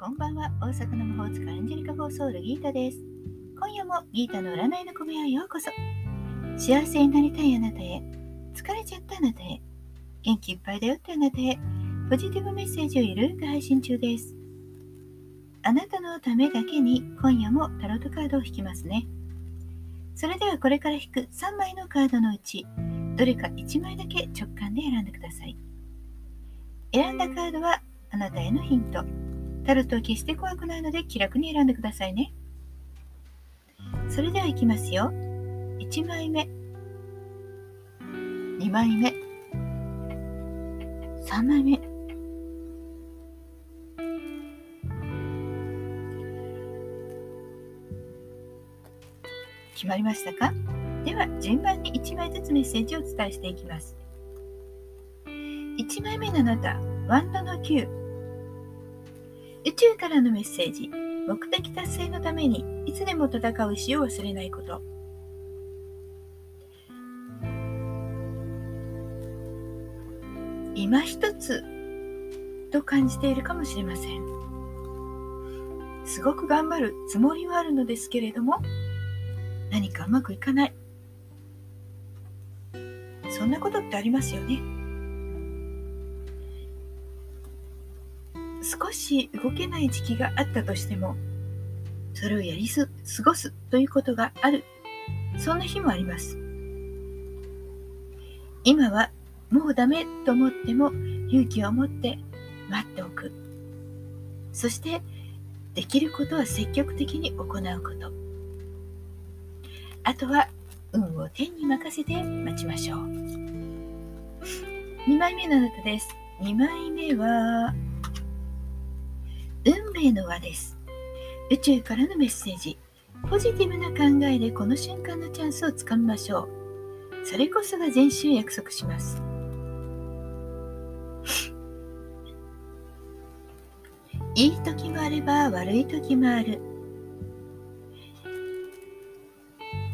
こんばんは。大阪の魔法使いアンジェリカ・フォーソウルギータです。今夜もギータの占いの小部屋へようこそ。幸せになりたいあなたへ。疲れちゃったあなたへ。元気いっぱいだよってあなたへ。ポジティブメッセージをゆるく配信中です。あなたのためだけに今夜もタロットカードを引きますね。それではこれから引く3枚のカードのうちどれか1枚だけ直感で選んでください。選んだカードはあなたへのヒント。タルトは決して怖くないので気楽に選んでくださいね。それではいきますよ。1枚目、2枚目、3枚目。決まりましたか？では順番に1枚ずつメッセージをお伝えしていきます。1枚目のあなた、ワンドの9。宇宙からのメッセージ。目的達成のためにいつでも戦う意を忘れないこと。今一つと感じているかもしれません。すごく頑張るつもりはあるのですけれども何かうまくいかない。そんなことってありますよね。少し動けない時期があったとしても、それをやりす過ごすということがある。そんな日もあります。今はもうダメと思っても勇気を持って待っておく。そしてできることは積極的に行うこと。あとは運を天に任せて待ちましょう。2枚目のあなたです。2枚目は運命の輪です。宇宙からのメッセージ。ポジティブな考えでこの瞬間のチャンスをつかみましょう。それこそが前週約束します。いい時もあれば悪い時もある。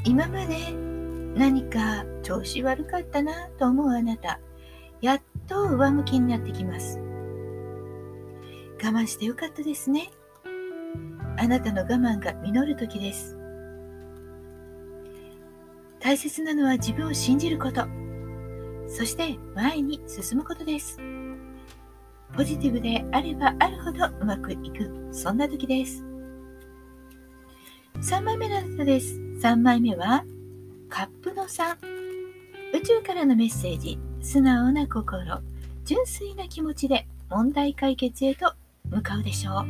今まで何か調子悪かったなと思うあなた、やっと上向きになってきます。我慢してよかったですね。あなたの我慢が実る時です。大切なのは自分を信じること。そして前に進むことです。ポジティブであればあるほどうまくいく、そんな時です。3枚目のあなたです。3枚目は、カップの3。宇宙からのメッセージ、素直な心、純粋な気持ちで問題解決へと向かうでしょう。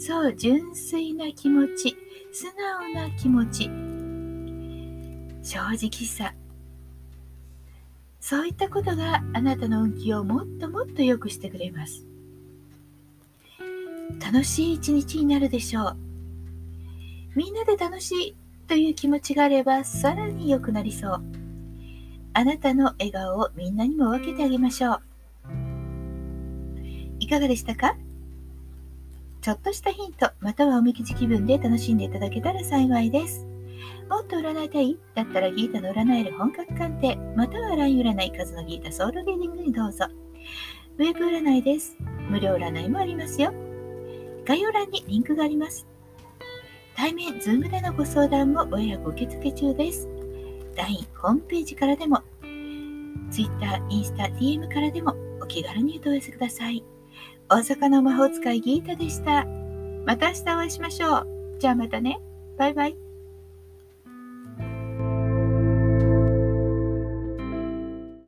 そう、純粋な気持ち、素直な気持ち、正直さ、そういったことがあなたの運気をもっともっと良くしてくれます。楽しい一日になるでしょう。みんなで楽しいという気持ちがあればさらに良くなりそう。あなたの笑顔をみんなにも分けてあげましょう。いかがでしたか？ちょっとしたヒント、またはおみきじ気分で楽しんでいただけたら幸いです。もっと占いたい？だったらギータの占える本格鑑定、または LINE 占い数のギータソウルリーディングにどうぞ。ウェブ占いです。無料占いもありますよ。概要欄にリンクがあります。対面、ズームでのご相談もご予約受付中です。LINE、ホームページからでも、Twitter、インスタ、DM からでもお気軽にお問い合わせください。大阪の魔法使いギータでした。また明日お会いしましょう。じゃあまたね。バイバイ。